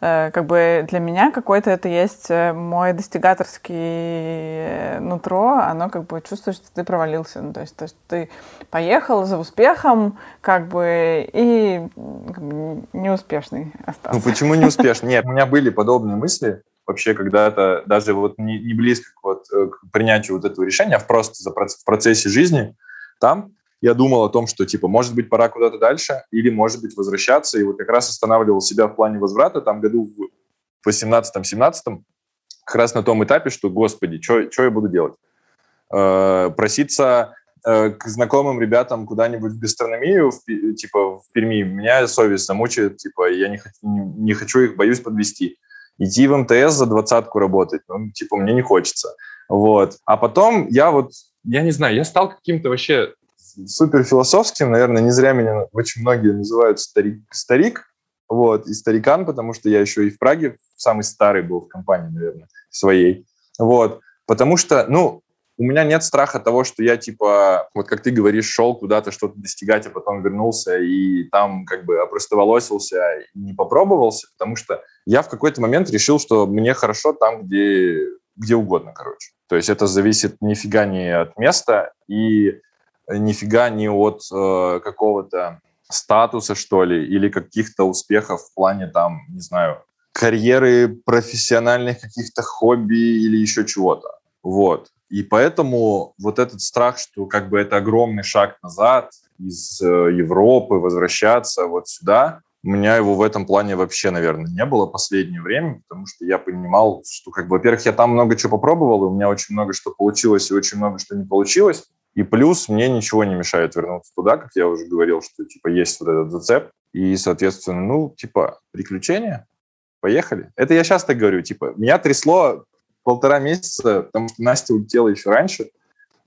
э, как бы для меня какой-то это есть э, мой достигаторский э, нутро, оно как бы чувствует, что ты провалился, ну, то есть, то есть ты поехал за успехом, как бы, и как бы, неуспешный остался. Ну, почему неуспешный? Нет, у меня были подобные мысли, вообще когда-то даже вот не, не близко к, вот, э, к принятию вот этого решения, а просто за, в процессе жизни там я думал о том, что, типа, может быть, пора куда-то дальше или, может быть, возвращаться. И вот как раз останавливал себя в плане возврата там году в 18-17, как раз на том этапе, что, господи, что я буду делать? Э, проситься э, к знакомым ребятам куда-нибудь в гастрономию, в, типа, в Перми, меня совесть замучает, типа, я не, не, не хочу их, боюсь подвести идти в МТС за двадцатку работать, ну, типа, мне не хочется. Вот. А потом я вот, я не знаю, я стал каким-то вообще супер философским, наверное, не зря меня очень многие называют старик, старик, вот, и старикан, потому что я еще и в Праге самый старый был в компании, наверное, своей, вот, потому что, ну, у меня нет страха того, что я, типа, вот как ты говоришь, шел куда-то что-то достигать, а потом вернулся и там как бы опростоволосился и не попробовался, потому что я в какой-то момент решил, что мне хорошо там, где, где угодно, короче. То есть это зависит нифига не от места и нифига не от э, какого-то статуса, что ли, или каких-то успехов в плане, там, не знаю, карьеры, профессиональных каких-то хобби или еще чего-то. Вот. И поэтому вот этот страх, что как бы это огромный шаг назад, из э, Европы, возвращаться вот сюда. У меня его в этом плане вообще, наверное, не было последнее время, потому что я понимал, что, как бы, во-первых, я там много чего попробовал, и у меня очень много что получилось и очень много что не получилось. И плюс мне ничего не мешает вернуться туда, как я уже говорил, что, типа, есть вот этот зацеп. И, соответственно, ну, типа, приключения, поехали. Это я сейчас так говорю, типа, меня трясло полтора месяца, потому что Настя улетела еще раньше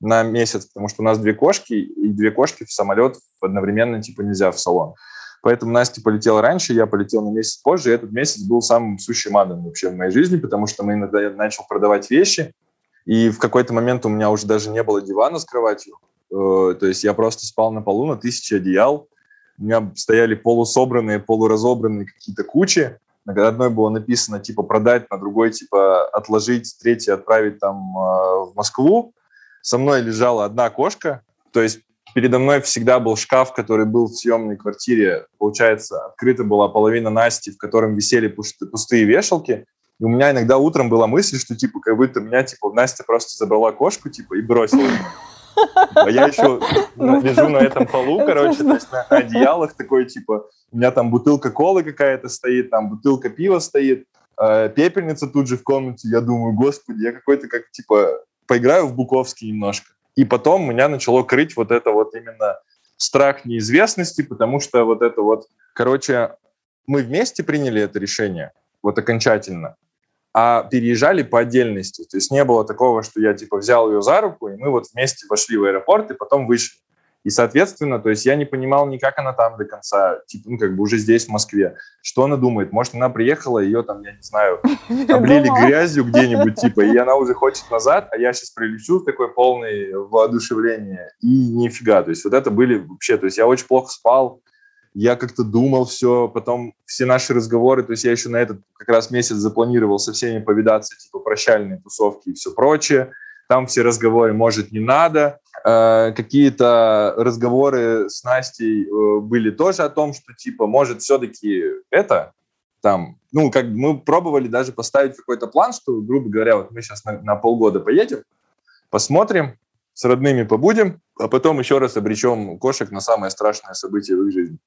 на месяц, потому что у нас две кошки, и две кошки в самолет одновременно, типа, нельзя в салон. Поэтому Настя полетела раньше, я полетел на месяц позже, и этот месяц был самым сущим адом вообще в моей жизни, потому что мы иногда я начал продавать вещи, и в какой-то момент у меня уже даже не было дивана с кроватью, э, то есть я просто спал на полу на тысяче одеял, у меня стояли полусобранные, полуразобранные какие-то кучи, на одной было написано типа продать, на другой типа отложить, третье отправить там э, в Москву. Со мной лежала одна кошка, то есть передо мной всегда был шкаф, который был в съемной квартире. Получается, открыта была половина Насти, в котором висели пустые вешалки. И у меня иногда утром была мысль, что, типа, как будто меня, типа, Настя просто забрала кошку, типа, и бросила. А я еще ну, лежу на этом полу, короче, то есть на одеялах такой, типа, у меня там бутылка колы какая-то стоит, там бутылка пива стоит, э, пепельница тут же в комнате. Я думаю, господи, я какой-то как, типа, поиграю в Буковский немножко. И потом меня начало крыть вот это вот именно страх неизвестности, потому что вот это вот, короче, мы вместе приняли это решение, вот окончательно, а переезжали по отдельности. То есть не было такого, что я типа взял ее за руку, и мы вот вместе вошли в аэропорт, и потом вышли. И, соответственно, то есть я не понимал ни как она там до конца, типа, ну, как бы уже здесь, в Москве. Что она думает? Может, она приехала, ее там, я не знаю, облили грязью где-нибудь, типа, и она уже хочет назад, а я сейчас прилечу такой полный воодушевление, и нифига. То есть вот это были вообще, то есть я очень плохо спал, я как-то думал все, потом все наши разговоры, то есть я еще на этот как раз месяц запланировал со всеми повидаться, типа прощальные тусовки и все прочее. Там все разговоры, может, не надо. Э, какие-то разговоры с Настей э, были тоже о том, что, типа, может, все-таки это там, ну, как мы пробовали даже поставить какой-то план, что, грубо говоря, вот мы сейчас на, на полгода поедем, посмотрим, с родными побудем, а потом еще раз обречем кошек на самое страшное событие в их жизни.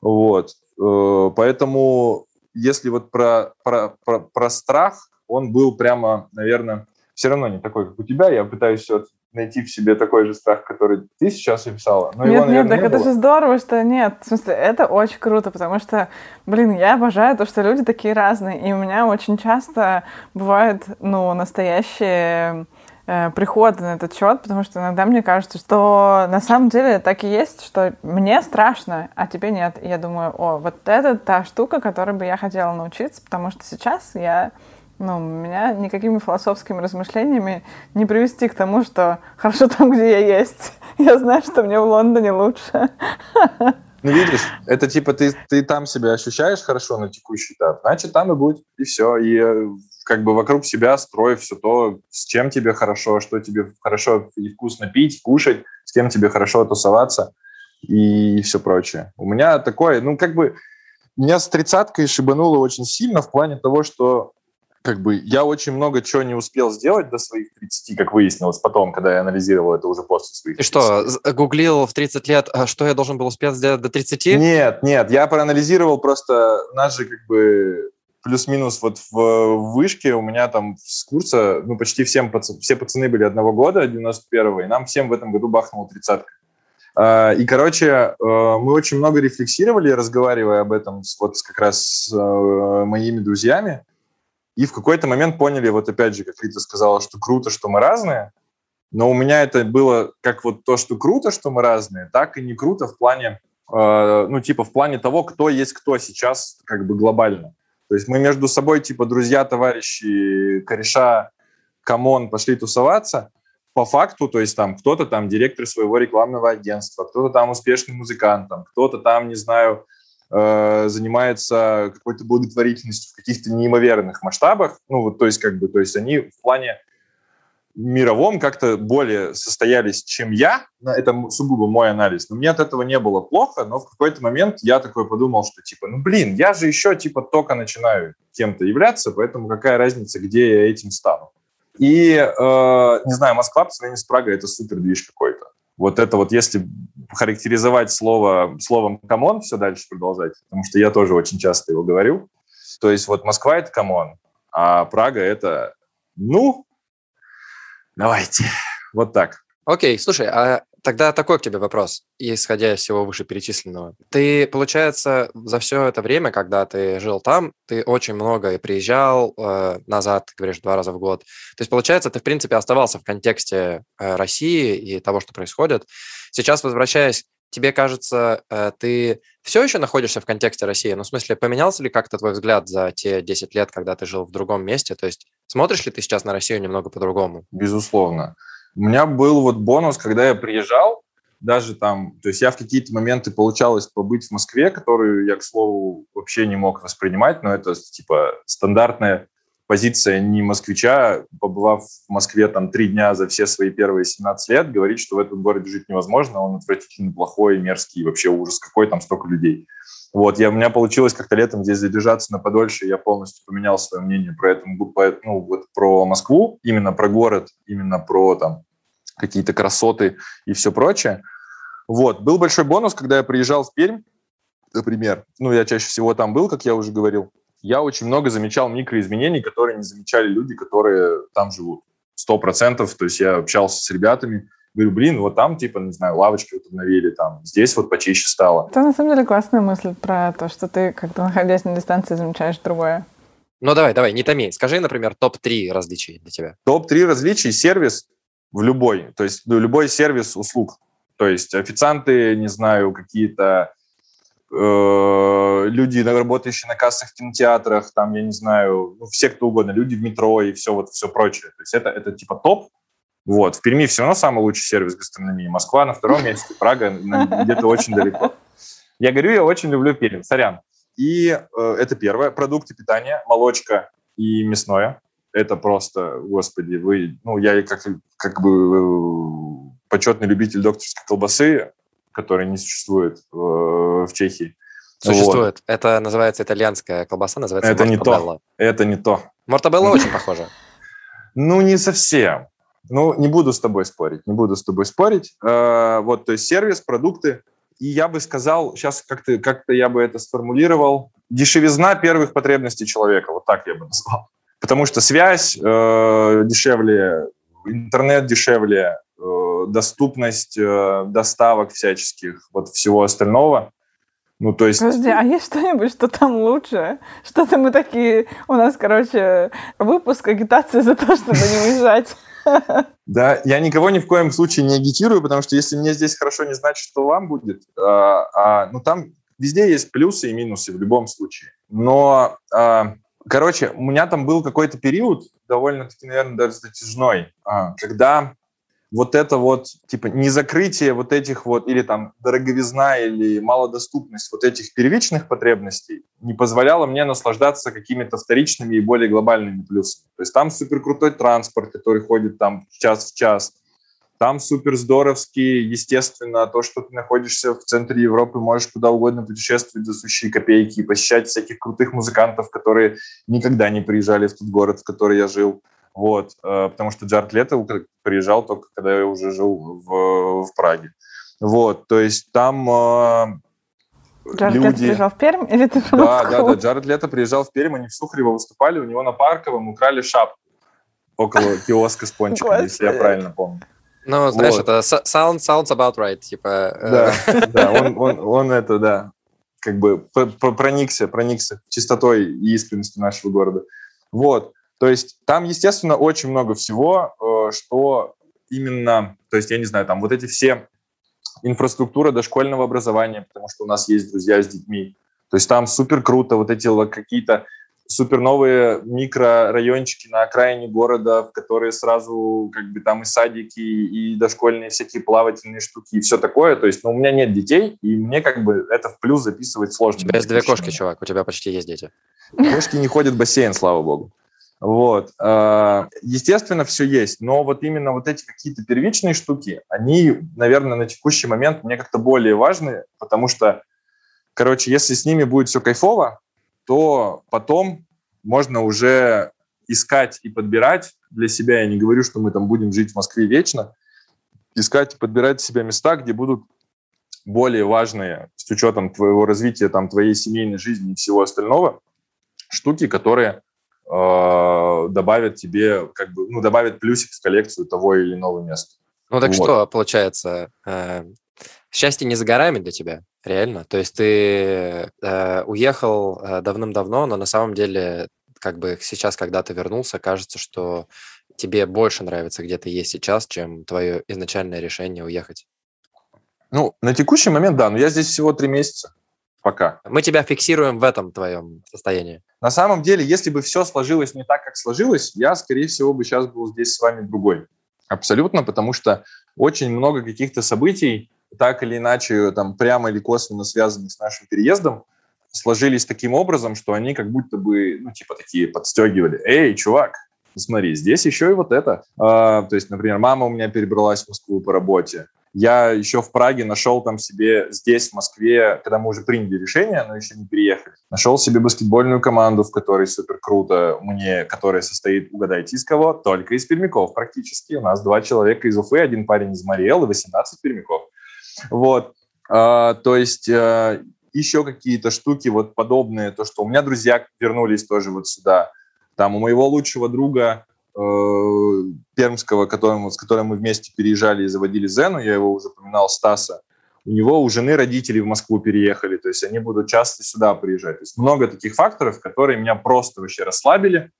Вот. Э, поэтому, если вот про, про, про, про страх, он был прямо, наверное, все равно не такой, как у тебя. Я пытаюсь все найти в себе такой же страх, который ты сейчас описала. Но нет, его, наверное, нет, так не это было. же здорово, что нет. В смысле, это очень круто, потому что, блин, я обожаю то, что люди такие разные. И у меня очень часто бывают, ну, настоящие э, приходы на этот счет, потому что иногда мне кажется, что на самом деле так и есть, что мне страшно, а тебе нет. И я думаю, о, вот это та штука, которой бы я хотела научиться, потому что сейчас я ну, меня никакими философскими размышлениями не привести к тому, что хорошо там, где я есть. Я знаю, что мне в Лондоне лучше. Ну, видишь, это типа ты, ты там себя ощущаешь хорошо на текущий этап, значит, там и будет, и все. И э, как бы вокруг себя строй все то, с чем тебе хорошо, что тебе хорошо и вкусно пить, кушать, с кем тебе хорошо тусоваться и все прочее. У меня такое, ну, как бы, меня с тридцаткой шибануло очень сильно в плане того, что как бы я очень много чего не успел сделать до своих 30, как выяснилось потом, когда я анализировал это уже после своих И что, гуглил в 30 лет, а что я должен был успеть сделать до 30? Нет, нет, я проанализировал просто, нас же как бы плюс-минус вот в вышке у меня там с курса, ну, почти всем все пацаны были одного года, 91-го, и нам всем в этом году бахнуло тридцатка. А, и, короче, э, мы очень много рефлексировали, разговаривая об этом вот как раз с э, моими друзьями, и в какой-то момент поняли, вот опять же, как Рита сказала, что круто, что мы разные, но у меня это было как вот то, что круто, что мы разные, так и не круто в плане, э, ну, типа в плане того, кто есть кто сейчас как бы глобально. То есть мы между собой, типа, друзья, товарищи, кореша, come on, пошли тусоваться, по факту, то есть там кто-то там директор своего рекламного агентства, кто-то там успешный музыкант, там, кто-то там, не знаю, Э, занимается какой-то благотворительностью в каких-то неимоверных масштабах. Ну, вот, то есть, как бы, то есть они в плане мировом как-то более состоялись, чем я. Это сугубо мой анализ. Но мне от этого не было плохо, но в какой-то момент я такой подумал, что типа, ну блин, я же еще типа только начинаю кем-то являться, поэтому какая разница, где я этим стану. И, э, не знаю, Москва по сравнению с Прагой – это супер движ какой-то. Вот это вот, если характеризовать слово, словом «come on» все дальше продолжать, потому что я тоже очень часто его говорю. То есть вот Москва – это «come on», а Прага – это «ну, давайте». Вот так. Окей, слушай, а тогда такой к тебе вопрос, исходя из всего вышеперечисленного. Ты, получается, за все это время, когда ты жил там, ты очень много и приезжал э, назад, говоришь, два раза в год. То есть, получается, ты, в принципе, оставался в контексте э, России и того, что происходит. Сейчас, возвращаясь, тебе кажется, э, ты все еще находишься в контексте России? Ну, в смысле, поменялся ли как-то твой взгляд за те 10 лет, когда ты жил в другом месте? То есть, смотришь ли ты сейчас на Россию немного по-другому? Безусловно. У меня был вот бонус, когда я приезжал, даже там, то есть я в какие-то моменты получалось побыть в Москве, которую я, к слову, вообще не мог воспринимать, но это типа стандартная позиция не москвича, побывав в Москве там три дня за все свои первые 17 лет, говорить, что в этом городе жить невозможно, он отвратительно плохой, мерзкий, вообще ужас какой, там столько людей. Вот, я, у меня получилось как-то летом здесь задержаться на подольше, я полностью поменял свое мнение про это, ну, вот про Москву, именно про город, именно про там какие-то красоты и все прочее. Вот, был большой бонус, когда я приезжал в Пермь, например, ну, я чаще всего там был, как я уже говорил, я очень много замечал микроизменений, которые не замечали люди, которые там живут. Сто процентов, то есть я общался с ребятами, Говорю, блин, вот там, типа, не знаю, лавочки вот обновили, там, здесь вот почище стало. Это на самом деле классная мысль про то, что ты, как-то находясь на дистанции, замечаешь другое. Ну, давай, давай, не томи. Скажи, например, топ-3 различий для тебя. Топ-3 различий – сервис в любой, то есть ну, любой сервис услуг. То есть официанты, не знаю, какие-то люди, работающие на кассах в кинотеатрах, там, я не знаю, ну, все кто угодно, люди в метро и все вот все прочее. То есть это, это типа топ, вот. В Перми все равно самый лучший сервис гастрономии. Москва на втором месте, Прага где-то очень далеко. Я говорю, я очень люблю Пермь, сорян. И э, это первое. Продукты питания, молочка и мясное. Это просто, господи, вы, ну, я как, как бы э, почетный любитель докторской колбасы, которой не существует э, в Чехии. Существует. Вот. Это называется итальянская колбаса, называется Это не то. Это не то. Мортабелла очень похожа. Ну, не совсем. Ну, не буду с тобой спорить, не буду с тобой спорить. Э, вот, то есть сервис, продукты. И я бы сказал, сейчас как-то как я бы это сформулировал, дешевизна первых потребностей человека, вот так я бы назвал. Потому что связь э, дешевле, интернет дешевле, доступность э, доставок всяческих, вот всего остального. Ну, то есть... Подожди, а есть что-нибудь, что там лучше? Что-то мы такие... У нас, короче, выпуск агитации за то, чтобы не уезжать. Да, я никого ни в коем случае не агитирую, потому что если мне здесь хорошо, не значит, что вам будет. А, а, ну, там везде есть плюсы и минусы в любом случае. Но, а, короче, у меня там был какой-то период, довольно-таки, наверное, даже затяжной, а, когда вот это вот, типа, не закрытие вот этих вот, или там дороговизна, или малодоступность вот этих первичных потребностей не позволяла мне наслаждаться какими-то вторичными и более глобальными плюсами. То есть там супер крутой транспорт, который ходит там час в час, там супер здоровский, естественно, то, что ты находишься в центре Европы, можешь куда угодно путешествовать за сущие копейки, посещать всяких крутых музыкантов, которые никогда не приезжали в тот город, в который я жил. Вот, э, потому что Джард Лето приезжал только, когда я уже жил в, в Праге. Вот, то есть там э, Джаред люди... Лето приезжал в Пермь или ты в Да, да, да, Джаред Лето приезжал в Пермь, они в Сухарево выступали, у него на Парковом украли шапку около киоска с пончиком, если я правильно помню. Ну, знаешь, вот. это sound, sounds about right, типа... Э. Да, да, он, он, он это, да, как бы проникся, проникся чистотой и искренностью нашего города. Вот, то есть там, естественно, очень много всего, э, что именно, то есть, я не знаю, там вот эти все инфраструктура дошкольного образования, потому что у нас есть друзья с детьми. То есть там супер круто, вот эти какие-то супер новые микрорайончики на окраине города, в которые сразу как бы там и садики, и дошкольные всякие плавательные штуки, и все такое. То есть, ну, у меня нет детей, и мне как бы это в плюс записывать сложно. У тебя есть две кошки, чувак, у тебя почти есть дети. Кошки не ходят в бассейн, слава богу. Вот. А, естественно, все есть, но вот именно вот эти какие-то первичные штуки, они, наверное, на текущий момент мне как-то более важны, потому что, короче, если с ними будет все кайфово, то потом можно уже искать и подбирать для себя, я не говорю, что мы там будем жить в Москве вечно, искать и подбирать себе места, где будут более важные с учетом твоего развития, там, твоей семейной жизни и всего остального, штуки, которые э, добавят тебе, как бы, ну, добавят плюсик в коллекцию того или иного места. Ну так вот. что, получается, э, счастье не за горами для тебя, реально? То есть ты э, уехал э, давным-давно, но на самом деле, как бы сейчас, когда ты вернулся, кажется, что тебе больше нравится, где ты есть сейчас, чем твое изначальное решение уехать. Ну, на текущий момент, да, но я здесь всего три месяца пока. Мы тебя фиксируем в этом твоем состоянии. На самом деле, если бы все сложилось не так, как сложилось, я, скорее всего, бы сейчас был здесь с вами другой. Абсолютно, потому что очень много каких-то событий, так или иначе, там, прямо или косвенно связанных с нашим переездом, сложились таким образом, что они как будто бы, ну, типа, такие подстегивали. Эй, чувак, смотри, здесь еще и вот это. А, то есть, например, мама у меня перебралась в Москву по работе. Я еще в Праге нашел там себе здесь, в Москве, когда мы уже приняли решение, но еще не переехали, нашел себе баскетбольную команду, в которой супер круто мне, которая состоит, угадайте, из кого? Только из пермяков практически. У нас два человека из Уфы, один парень из Мариэл и 18 пермяков. Вот. А, то есть а, еще какие-то штуки вот подобные, то, что у меня друзья вернулись тоже вот сюда. Там у моего лучшего друга Э, пермского, которым, с которым мы вместе переезжали и заводили Зену, я его уже упоминал, Стаса, у него у жены родители в Москву переехали, то есть они будут часто сюда приезжать. То есть много таких факторов, которые меня просто вообще расслабили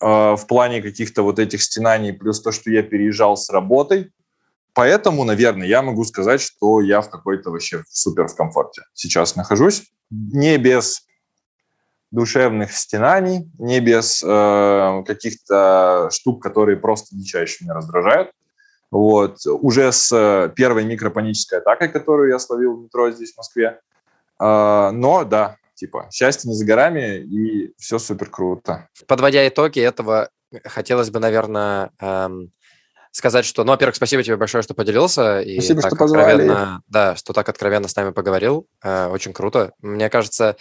э, в плане каких-то вот этих стенаний, плюс то, что я переезжал с работой. Поэтому, наверное, я могу сказать, что я в какой-то вообще супер в комфорте сейчас нахожусь. Не без душевных стенаний, не без э, каких-то штук, которые просто дичайше меня раздражают. Вот. Уже с э, первой микропанической атакой, которую я словил в метро здесь, в Москве. Э, но, да, типа, счастье не за горами, и все супер круто. Подводя итоги этого, хотелось бы, наверное, эм, сказать, что, ну, во-первых, спасибо тебе большое, что поделился. И спасибо, что позвали. Да, что так откровенно с нами поговорил. Э, очень круто. Мне кажется,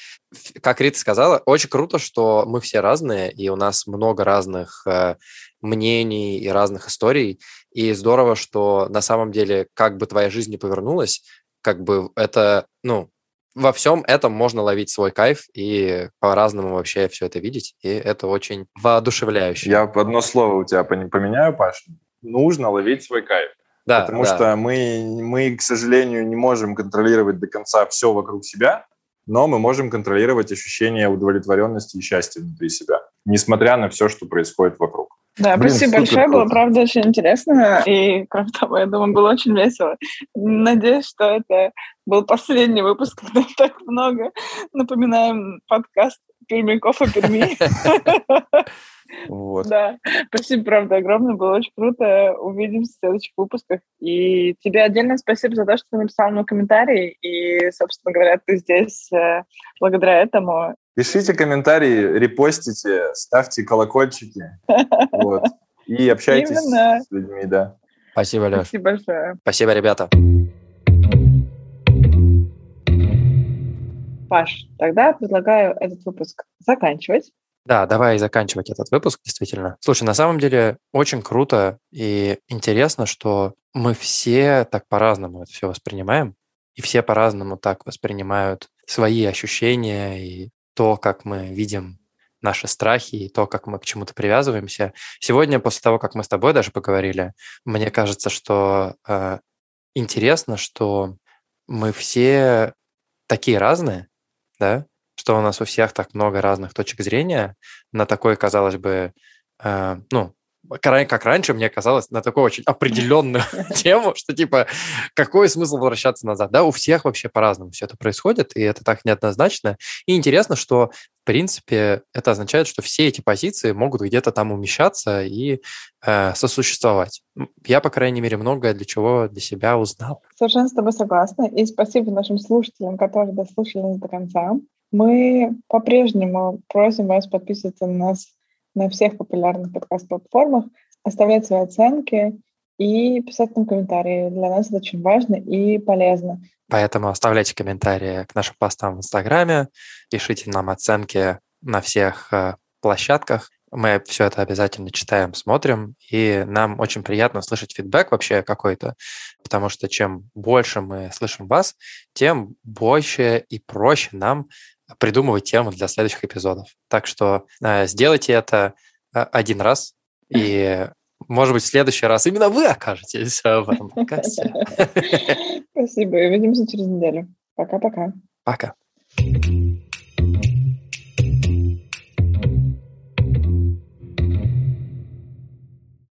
как Рита сказала, очень круто, что мы все разные, и у нас много разных э, мнений и разных историй. И здорово, что на самом деле, как бы твоя жизнь не повернулась, как бы это, ну, во всем этом можно ловить свой кайф и по-разному вообще все это видеть, и это очень воодушевляюще. Я одно слово у тебя поменяю, Паш нужно ловить свой кайф. Да, Потому да. что мы, мы, к сожалению, не можем контролировать до конца все вокруг себя, но мы можем контролировать ощущение удовлетворенности и счастья внутри себя, несмотря на все, что происходит вокруг. Да, Блин, спасибо большое, круто. было правда очень интересно, и кроме того, я думаю, было очень весело. Надеюсь, что это был последний выпуск, когда так много напоминаем подкаст Пермяков и Перми. Вот. Да, спасибо, правда, огромное, было очень круто. Увидимся в следующих выпусках. И тебе отдельно спасибо за то, что ты написал мне комментарий. И, собственно говоря, ты здесь э, благодаря этому. Пишите комментарии, репостите, ставьте колокольчики. Вот. И общайтесь Именно. с людьми, да. Спасибо, Леш. Спасибо большое. Спасибо, ребята. Паш, тогда предлагаю этот выпуск заканчивать. Да, давай заканчивать этот выпуск, действительно. Слушай, на самом деле очень круто и интересно, что мы все так по-разному это все воспринимаем, и все по-разному так воспринимают свои ощущения и то, как мы видим наши страхи и то, как мы к чему-то привязываемся. Сегодня, после того, как мы с тобой даже поговорили, мне кажется, что э, интересно, что мы все такие разные, да, что у нас у всех так много разных точек зрения на такой, казалось бы, э, ну, как раньше мне казалось, на такую очень определенную тему, что типа, какой смысл возвращаться назад? Да, у всех вообще по-разному все это происходит, и это так неоднозначно. И интересно, что, в принципе, это означает, что все эти позиции могут где-то там умещаться и э, сосуществовать. Я, по крайней мере, многое для чего для себя узнал. Совершенно с тобой согласна. И спасибо нашим слушателям, которые дослушали нас до конца. Мы по-прежнему просим вас подписываться на нас на всех популярных подкаст-платформах, оставлять свои оценки и писать нам комментарии. Для нас это очень важно и полезно. Поэтому оставляйте комментарии к нашим постам в Инстаграме, пишите нам оценки на всех э, площадках. Мы все это обязательно читаем, смотрим, и нам очень приятно слышать фидбэк вообще какой-то, потому что чем больше мы слышим вас, тем больше и проще нам придумывать темы для следующих эпизодов. Так что э, сделайте это э, один раз, и, может быть, в следующий раз именно вы окажетесь в этом подкасте. Спасибо, и увидимся через неделю. Пока-пока. Пока. -пока. Пока.